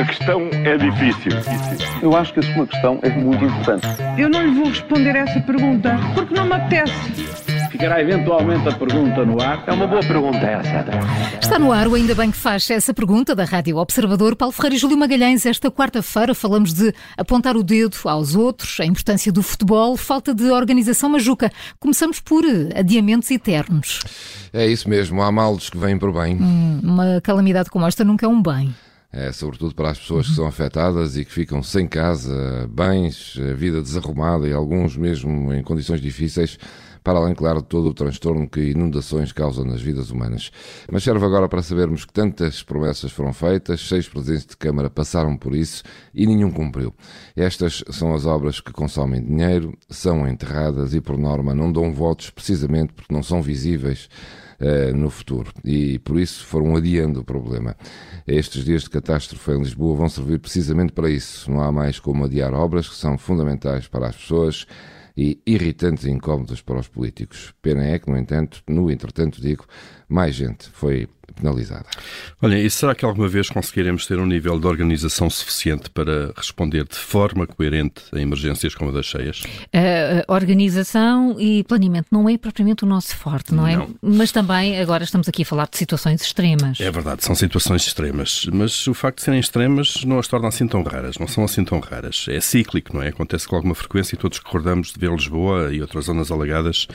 A questão é difícil. Eu acho que a sua questão é muito importante. Eu não lhe vou responder essa pergunta porque não me apetece. Ficará eventualmente a pergunta no ar. É uma boa pergunta essa. Está no ar o Ainda Bem que faz essa pergunta da Rádio Observador. Paulo Ferreira e Júlio Magalhães, esta quarta-feira falamos de apontar o dedo aos outros, a importância do futebol, falta de organização majuca. Começamos por adiamentos eternos. É isso mesmo, há males que vêm por bem. Hum, uma calamidade como esta nunca é um bem. É, sobretudo para as pessoas que são afetadas e que ficam sem casa, bens, vida desarrumada e alguns mesmo em condições difíceis para além, claro, de todo o transtorno que inundações causam nas vidas humanas. Mas serve agora para sabermos que tantas promessas foram feitas, seis presidentes de Câmara passaram por isso e nenhum cumpriu. Estas são as obras que consomem dinheiro, são enterradas e, por norma, não dão votos precisamente porque não são visíveis Uh, no futuro. E por isso foram adiando o problema. Estes dias de catástrofe em Lisboa vão servir precisamente para isso. Não há mais como adiar obras que são fundamentais para as pessoas e irritantes e incómodas para os políticos. Pena é que, no entanto, no entretanto, digo, mais gente foi penalizada. Olha, e será que alguma vez conseguiremos ter um nível de organização suficiente para responder de forma coerente a emergências como a das cheias? A organização e planeamento não é propriamente o nosso forte, não é? Não. Mas também agora estamos aqui a falar de situações extremas. É verdade, são situações extremas, mas o facto de serem extremas não as torna assim tão raras, não são assim tão raras. É cíclico, não é? Acontece com alguma frequência e todos recordamos de ver Lisboa e outras zonas alagadas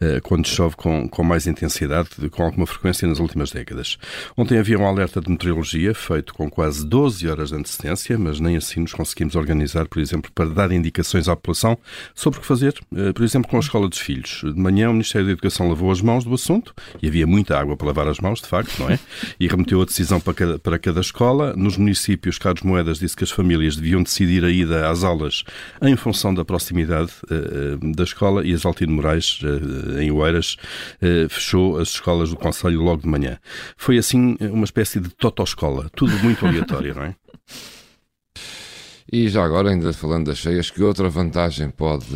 eh, quando chove com, com mais intensidade, com alguma frequência nas últimas décadas. Ontem havia um alerta de meteorologia feito com quase 12 horas de antecedência, mas nem assim nos conseguimos organizar, por exemplo, para dar indicações à população sobre o que fazer, eh, por exemplo, com a escola dos filhos. De manhã o Ministério da Educação lavou as mãos do assunto, e havia muita água para lavar as mãos, de facto, não é? E remeteu a decisão para cada, para cada escola. Nos municípios, Carlos Moedas disse que as famílias deviam decidir a ida às aulas em função da proximidade uh, da escola e as Altino Moraes, uh, em Oeiras, uh, fechou as escolas do Conselho logo de manhã. Foi assim uma espécie de totoscola, tudo muito aleatório, não é? E já agora, ainda falando das cheias, que outra vantagem pode,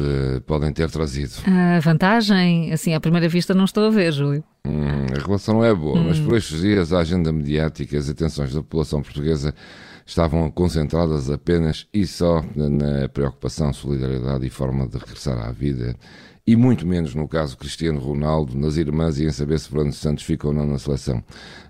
podem ter trazido? A vantagem, assim, à primeira vista não estou a ver, Júlio. Hum, a relação não é boa, hum. mas por estes dias a agenda mediática e as atenções da população portuguesa estavam concentradas apenas e só na preocupação, solidariedade e forma de regressar à vida e muito menos no caso Cristiano Ronaldo, nas irmãs e em saber se Fernando Santos fica ou não na seleção.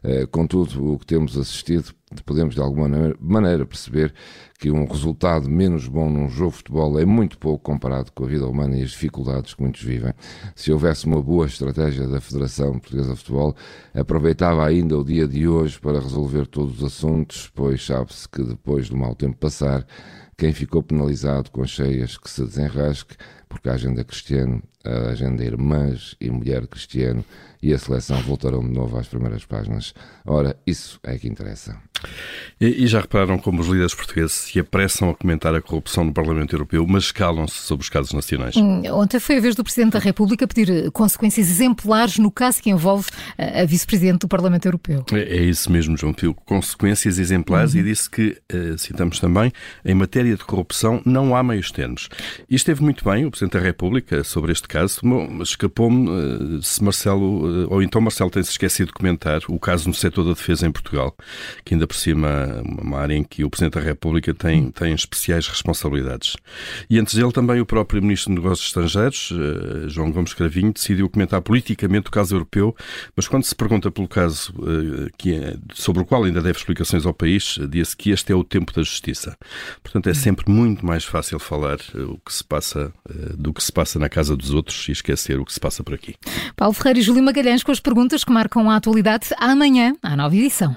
Uh, contudo, o que temos assistido, podemos de alguma maneira perceber que um resultado menos bom num jogo de futebol é muito pouco comparado com a vida humana e as dificuldades que muitos vivem. Se houvesse uma boa estratégia da Federação Portuguesa de Futebol, aproveitava ainda o dia de hoje para resolver todos os assuntos, pois sabe-se que depois do mau tempo passar, quem ficou penalizado com as cheias que se desenrasque, porque a agenda cristiano, a agenda irmãs e mulher cristiano e a seleção voltarão de novo às primeiras páginas. Ora, isso é que interessa. E, e, já repararam como os líderes portugueses se apressam a comentar a corrupção no Parlamento Europeu, mas calam-se sobre os casos nacionais? Hum, ontem foi a vez do Presidente da República pedir eh, consequências exemplares no caso que envolve a, a Vice-Presidente do Parlamento Europeu. É, é, isso mesmo, João Pio. Consequências exemplares uhum. e disse que, uh, citamos também, em matéria de corrupção não há meios termos. E esteve muito bem o Presidente da República sobre este caso, mas escapou-me uh, se Marcelo, uh, ou então Marcelo tem-se esquecido de comentar o caso no setor da defesa em Portugal, que ainda por cima uma área em que o Presidente da República tem, tem especiais responsabilidades. E antes dele também o próprio Ministro de Negócios Estrangeiros, uh, João Gomes Cravinho, decidiu comentar politicamente o caso europeu, mas quando se pergunta pelo caso uh, que é, sobre o qual ainda deve explicações ao país, disse que este é o tempo da justiça. Portanto, é sempre muito mais fácil falar uh, o que se passa do que se passa na casa dos outros e esquecer o que se passa por aqui. Paulo Ferreira e Júlio Magalhães com as perguntas que marcam a atualidade amanhã, à nova edição.